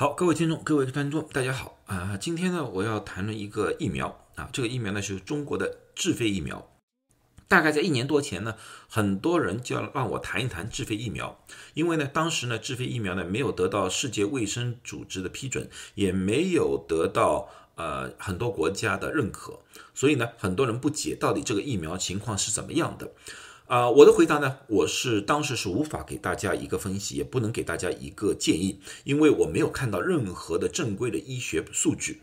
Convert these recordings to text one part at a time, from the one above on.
好，各位听众，各位观众，大家好啊！今天呢，我要谈论一个疫苗啊，这个疫苗呢是中国的智飞疫苗。大概在一年多前呢，很多人就要让我谈一谈智飞疫苗，因为呢，当时呢，智飞疫苗呢没有得到世界卫生组织的批准，也没有得到呃很多国家的认可，所以呢，很多人不解到底这个疫苗情况是怎么样的。啊，我的回答呢，我是当时是无法给大家一个分析，也不能给大家一个建议，因为我没有看到任何的正规的医学数据。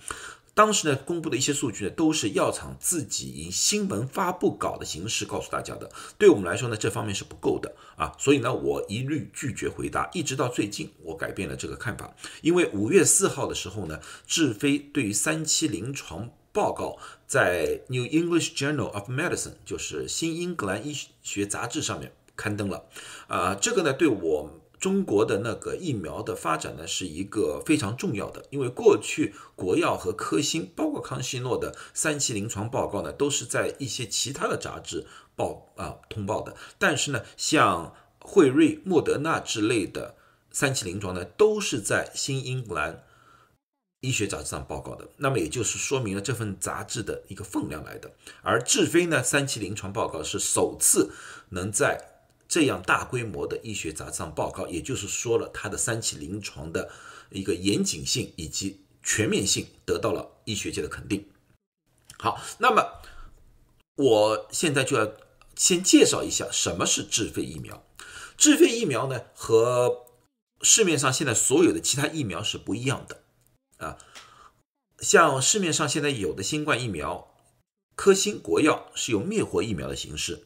当时呢，公布的一些数据呢，都是药厂自己以新闻发布稿的形式告诉大家的。对我们来说呢，这方面是不够的啊，所以呢，我一律拒绝回答。一直到最近，我改变了这个看法，因为五月四号的时候呢，智飞对于三期临床。报告在《New English Journal of Medicine》就是新英格兰医学杂志上面刊登了，啊，这个呢对我中国的那个疫苗的发展呢是一个非常重要的，因为过去国药和科兴，包括康希诺的三期临床报告呢都是在一些其他的杂志报啊通报的，但是呢像辉瑞、莫德纳之类的三期临床呢都是在新英格兰。医学杂志上报告的，那么也就是说明了这份杂志的一个分量来的。而智飞呢，三期临床报告是首次能在这样大规模的医学杂志上报告，也就是说了它的三期临床的一个严谨性以及全面性得到了医学界的肯定。好，那么我现在就要先介绍一下什么是智飞疫苗。智飞疫苗呢，和市面上现在所有的其他疫苗是不一样的。啊，像市面上现在有的新冠疫苗，科兴、国药是用灭活疫苗的形式，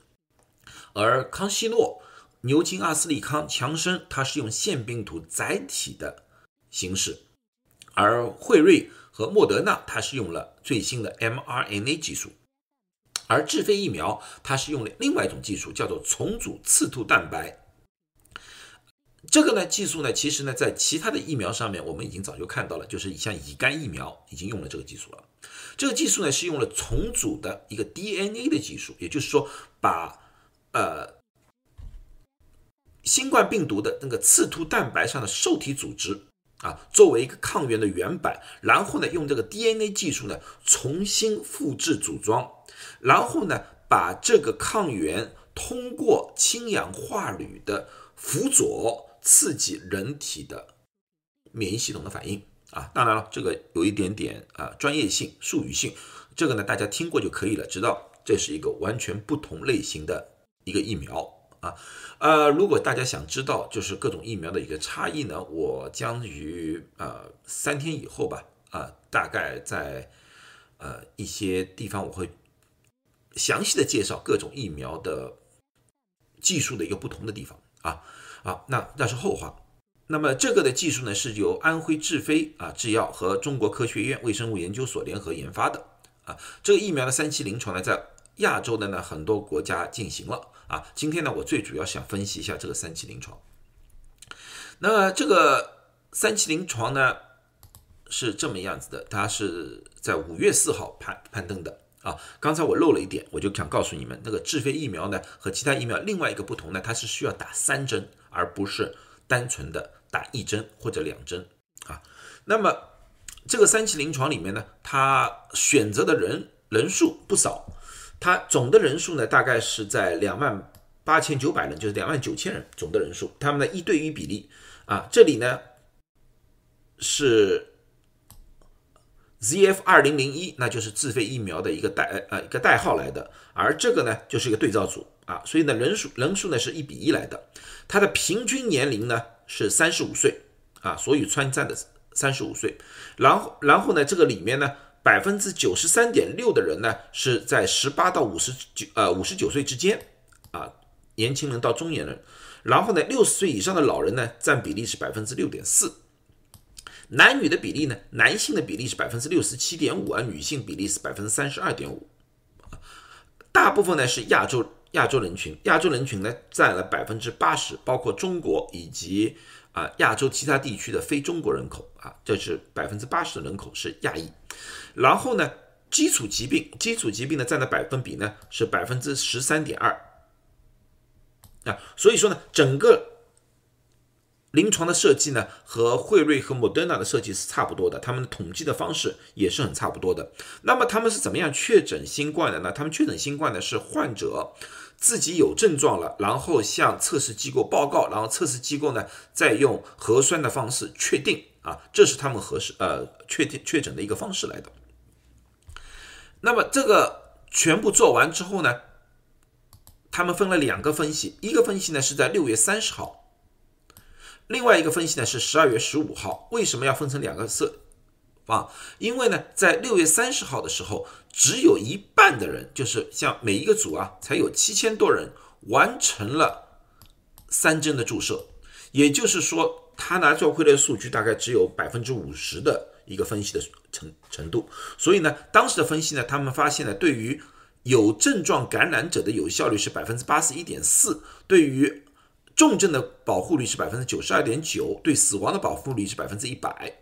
而康希诺、牛津、阿斯利康、强生，它是用腺病毒载体的形式，而辉瑞和莫德纳，它是用了最新的 mRNA 技术，而智飞疫苗，它是用了另外一种技术，叫做重组刺突蛋白。这个呢技术呢，其实呢，在其他的疫苗上面，我们已经早就看到了，就是像乙肝疫苗已经用了这个技术了。这个技术呢，是用了重组的一个 DNA 的技术，也就是说，把呃新冠病毒的那个刺突蛋白上的受体组织啊，作为一个抗原的原版，然后呢，用这个 DNA 技术呢，重新复制组装，然后呢，把这个抗原通过氢氧化铝的辅佐。刺激人体的免疫系统的反应啊，当然了，这个有一点点啊专业性、术语性，这个呢大家听过就可以了，知道这是一个完全不同类型的一个疫苗啊。呃，如果大家想知道就是各种疫苗的一个差异呢，我将于呃三天以后吧啊，大概在呃一些地方我会详细的介绍各种疫苗的技术的一个不同的地方啊。啊，那那是后话。那么这个的技术呢，是由安徽智飞啊制药和中国科学院微生物研究所联合研发的啊。这个疫苗的三期临床呢，在亚洲的呢很多国家进行了啊。今天呢，我最主要想分析一下这个三期临床。那么这个三期临床呢是这么样子的，它是在五月四号攀攀登的。啊，刚才我漏了一点，我就想告诉你们，那个智飞疫苗呢和其他疫苗另外一个不同呢，它是需要打三针，而不是单纯的打一针或者两针啊。那么这个三期临床里面呢，他选择的人人数不少，他总的人数呢大概是在两万八千九百人，就是两万九千人总的人数，他们的一对一比例啊，这里呢是。ZF 二零零一，那就是自费疫苗的一个代呃一个代号来的，而这个呢就是一个对照组啊，所以呢人数人数呢是一比一来的，它的平均年龄呢是三十五岁啊，所以参战的三十五岁，然后然后呢这个里面呢百分之九十三点六的人呢是在十八到五十九呃五十九岁之间啊，年轻人到中年人，然后呢六十岁以上的老人呢占比例是百分之六点四。男女的比例呢？男性的比例是百分之六十七点五，而女性比例是百分之三十二点五。大部分呢是亚洲亚洲人群，亚洲人群呢占了百分之八十，包括中国以及啊亚洲其他地区的非中国人口啊，这是百分之八十的人口是亚裔。然后呢，基础疾病基础疾病呢占的百分比呢是百分之十三点二啊，所以说呢，整个临床的设计呢，和辉瑞和莫德纳的设计是差不多的，他们统计的方式也是很差不多的。那么他们是怎么样确诊新冠的呢？他们确诊新冠的是患者自己有症状了，然后向测试机构报告，然后测试机构呢再用核酸的方式确定啊，这是他们核实呃确定确诊的一个方式来的。那么这个全部做完之后呢，他们分了两个分析，一个分析呢是在六月三十号。另外一个分析呢是十二月十五号，为什么要分成两个色啊？因为呢，在六月三十号的时候，只有一半的人，就是像每一个组啊，才有七千多人完成了三针的注射，也就是说，他拿回来的数据大概只有百分之五十的一个分析的程程度。所以呢，当时的分析呢，他们发现呢，对于有症状感染者的有效率是百分之八十一点四，对于重症的保护率是百分之九十二点九，对死亡的保护率是百分之一百，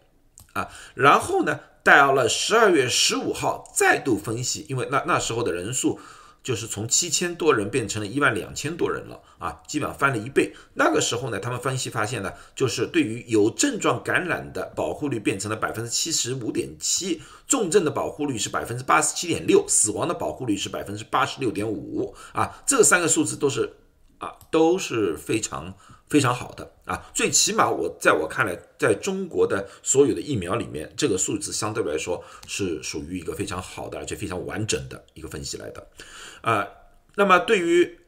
啊，然后呢，到了十二月十五号再度分析，因为那那时候的人数就是从七千多人变成了一万两千多人了，啊，基本上翻了一倍。那个时候呢，他们分析发现呢，就是对于有症状感染的保护率变成了百分之七十五点七，重症的保护率是百分之八十七点六，死亡的保护率是百分之八十六点五，啊，这三个数字都是。啊，都是非常非常好的啊，最起码我在我看来，在中国的所有的疫苗里面，这个数字相对来说是属于一个非常好的，而且非常完整的一个分析来的。啊，那么对于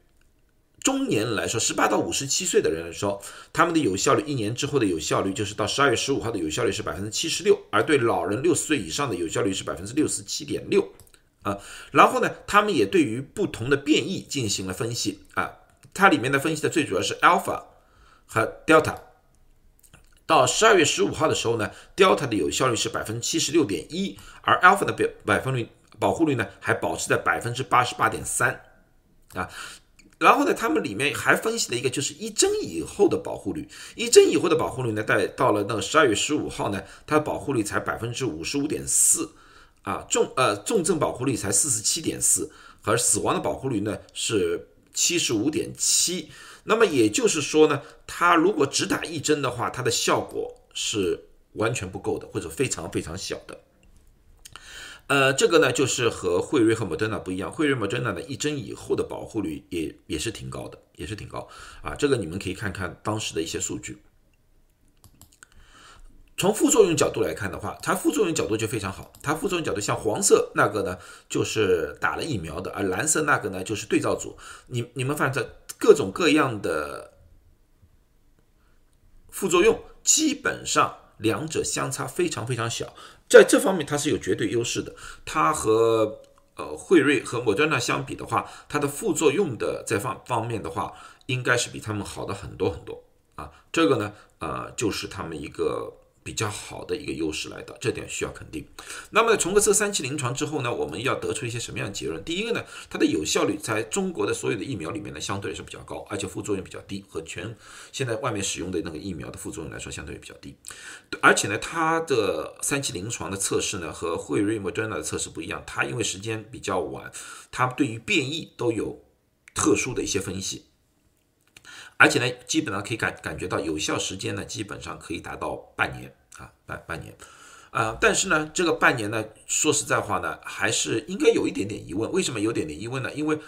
中年人来说，十八到五十七岁的人来说，他们的有效率一年之后的有效率就是到十二月十五号的有效率是百分之七十六，而对老人六十岁以上的有效率是百分之六十七点六啊。然后呢，他们也对于不同的变异进行了分析啊。它里面的分析的最主要是 alpha 和 delta。到十二月十五号的时候呢，delta 的有效率是百分之七十六点一，而 alpha 的表百分率保护率呢还保持在百分之八十八点三啊。然后呢，他们里面还分析了一个就是一针以后的保护率，一针以后的保护率呢，在到了那个十二月十五号呢，它的保护率才百分之五十五点四啊，重呃重症保护率才四十七点四，而死亡的保护率呢是。七十五点七，那么也就是说呢，它如果只打一针的话，它的效果是完全不够的，或者非常非常小的。呃，这个呢就是和惠瑞和莫德纳不一样，惠瑞、莫德纳的一针以后的保护率也也是挺高的，也是挺高啊。这个你们可以看看当时的一些数据。从副作用角度来看的话，它副作用角度就非常好。它副作用角度像黄色那个呢，就是打了疫苗的，而蓝色那个呢，就是对照组。你你们发现各种各样的副作用，基本上两者相差非常非常小，在这方面它是有绝对优势的。它和呃辉瑞和莫德纳相比的话，它的副作用的在方方面的话，应该是比他们好的很多很多啊。这个呢，呃，就是他们一个。比较好的一个优势来的，这点需要肯定。那么从这三期临床之后呢，我们要得出一些什么样的结论？第一个呢，它的有效率在中国的所有的疫苗里面呢，相对是比较高，而且副作用比较低，和全现在外面使用的那个疫苗的副作用来说，相对比较低。而且呢，它的三期临床的测试呢，和辉瑞、莫德纳的测试不一样，它因为时间比较晚，它对于变异都有特殊的一些分析。而且呢，基本上可以感感觉到有效时间呢，基本上可以达到半年啊，半半年，啊，但是呢，这个半年呢，说实在话呢，还是应该有一点点疑问。为什么有点点疑问呢？因为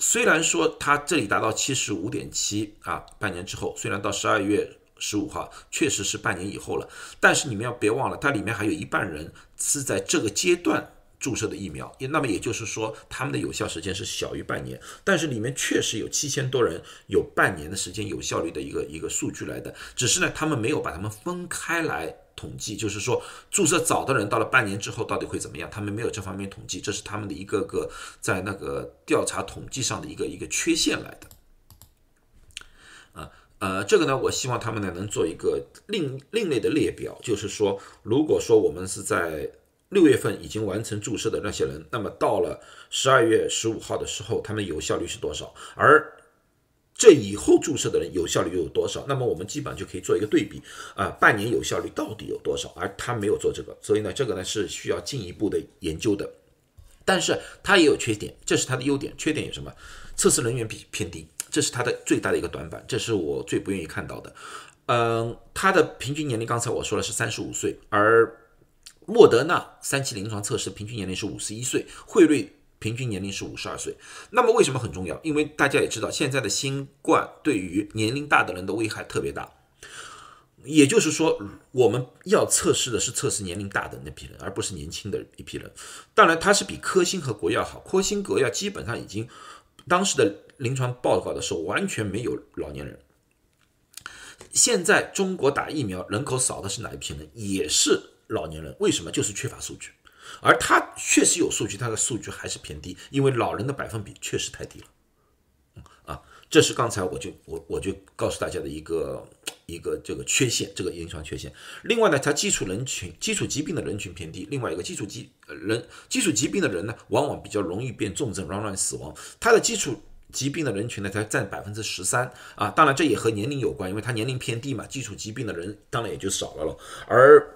虽然说它这里达到七十五点七啊，半年之后，虽然到十二月十五号确实是半年以后了，但是你们要别忘了，它里面还有一半人是在这个阶段。注射的疫苗，也那么也就是说，他们的有效时间是小于半年，但是里面确实有七千多人有半年的时间有效率的一个一个数据来的，只是呢，他们没有把他们分开来统计，就是说注射早的人到了半年之后到底会怎么样，他们没有这方面统计，这是他们的一个个在那个调查统计上的一个一个缺陷来的。啊呃，这个呢，我希望他们呢能做一个另另类的列表，就是说，如果说我们是在六月份已经完成注射的那些人，那么到了十二月十五号的时候，他们有效率是多少？而这以后注射的人有效率又有多少？那么我们基本上就可以做一个对比啊，半年有效率到底有多少？而他没有做这个，所以呢，这个呢是需要进一步的研究的。但是它也有缺点，这是它的优点，缺点有什么？测试人员比偏低。这是它的最大的一个短板，这是我最不愿意看到的。嗯，它的平均年龄刚才我说了是三十五岁，而莫德纳三期临床测试平均年龄是五十一岁，惠瑞平均年龄是五十二岁。那么为什么很重要？因为大家也知道，现在的新冠对于年龄大的人的危害特别大。也就是说，我们要测试的是测试年龄大的那批人，而不是年轻的一批人。当然，它是比科兴和国药好。科兴、国药基本上已经当时的临床报告的时候完全没有老年人。现在中国打疫苗人口少的是哪一批人？也是老年人。为什么？就是缺乏数据。而他确实有数据，他的数据还是偏低，因为老人的百分比确实太低了。啊，这是刚才我就我我就告诉大家的一个。一个这个缺陷，这个临床缺陷。另外呢，它基础人群、基础疾病的人群偏低。另外一个基础疾人、基础疾病的人呢，往往比较容易变重症、容易死亡。他的基础疾病的人群呢，才占百分之十三啊。当然，这也和年龄有关，因为他年龄偏低嘛，基础疾病的人当然也就少了了。而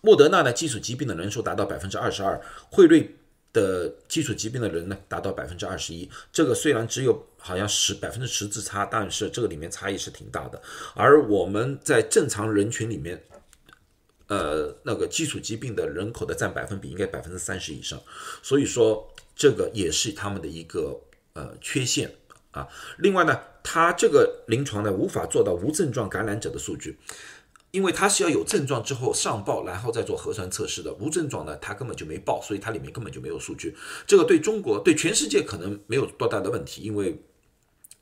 莫德纳呢，基础疾病的人数达到百分之二十二，惠瑞。的基础疾病的人呢，达到百分之二十一。这个虽然只有好像十百分之十之差，但是这个里面差异是挺大的。而我们在正常人群里面，呃，那个基础疾病的人口的占百分比应该百分之三十以上。所以说，这个也是他们的一个呃缺陷啊。另外呢，它这个临床呢无法做到无症状感染者的数据。因为它是要有症状之后上报，然后再做核酸测试的。无症状呢，它根本就没报，所以它里面根本就没有数据。这个对中国、对全世界可能没有多大的问题，因为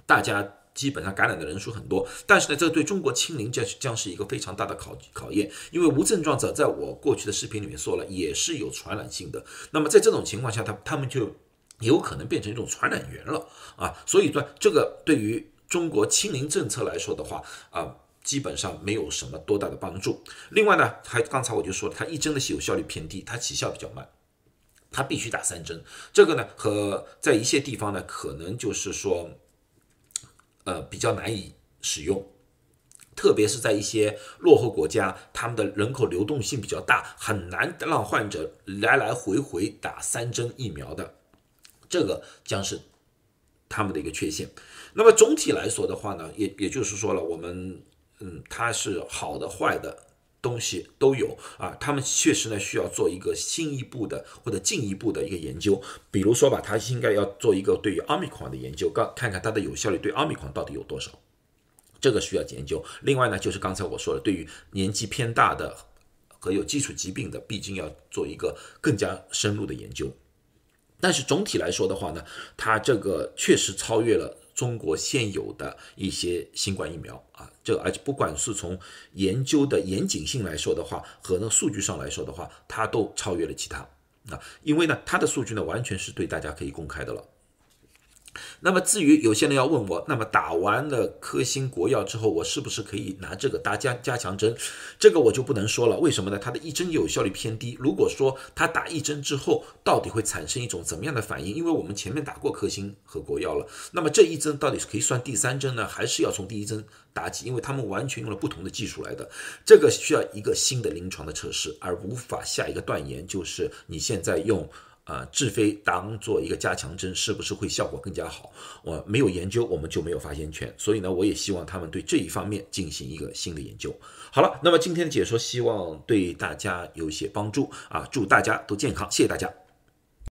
大家基本上感染的人数很多。但是呢，这个对中国清零将将是一个非常大的考考验，因为无症状者在我过去的视频里面说了，也是有传染性的。那么在这种情况下，他他们就有可能变成一种传染源了啊！所以说，这个对于中国清零政策来说的话啊。基本上没有什么多大的帮助。另外呢，还刚才我就说了，它一针的有效率偏低，它起效比较慢，它必须打三针。这个呢，和在一些地方呢，可能就是说，呃，比较难以使用，特别是在一些落后国家，他们的人口流动性比较大，很难让患者来来回回打三针疫苗的，这个将是他们的一个缺陷。那么总体来说的话呢，也也就是说了，我们。嗯，它是好的、坏的东西都有啊。他们确实呢需要做一个新一步的或者进一步的一个研究，比如说吧，他应该要做一个对于奥密克戎的研究，刚看看它的有效率对奥密克戎到底有多少，这个需要研究。另外呢，就是刚才我说的，对于年纪偏大的和有基础疾病的，毕竟要做一个更加深入的研究。但是总体来说的话呢，它这个确实超越了。中国现有的一些新冠疫苗啊，这而且不管是从研究的严谨性来说的话，和那数据上来说的话，它都超越了其他啊，因为呢，它的数据呢完全是对大家可以公开的了。那么至于有些人要问我，那么打完了科兴国药之后，我是不是可以拿这个打加加强针？这个我就不能说了，为什么呢？它的一针有效率偏低。如果说他打一针之后，到底会产生一种怎么样的反应？因为我们前面打过科兴和国药了，那么这一针到底是可以算第三针呢，还是要从第一针打起？因为他们完全用了不同的技术来的，这个需要一个新的临床的测试，而无法下一个断言，就是你现在用。啊，智飞当做一个加强针，是不是会效果更加好？我没有研究，我们就没有发言权。所以呢，我也希望他们对这一方面进行一个新的研究。好了，那么今天的解说希望对大家有一些帮助啊！祝大家都健康，谢谢大家。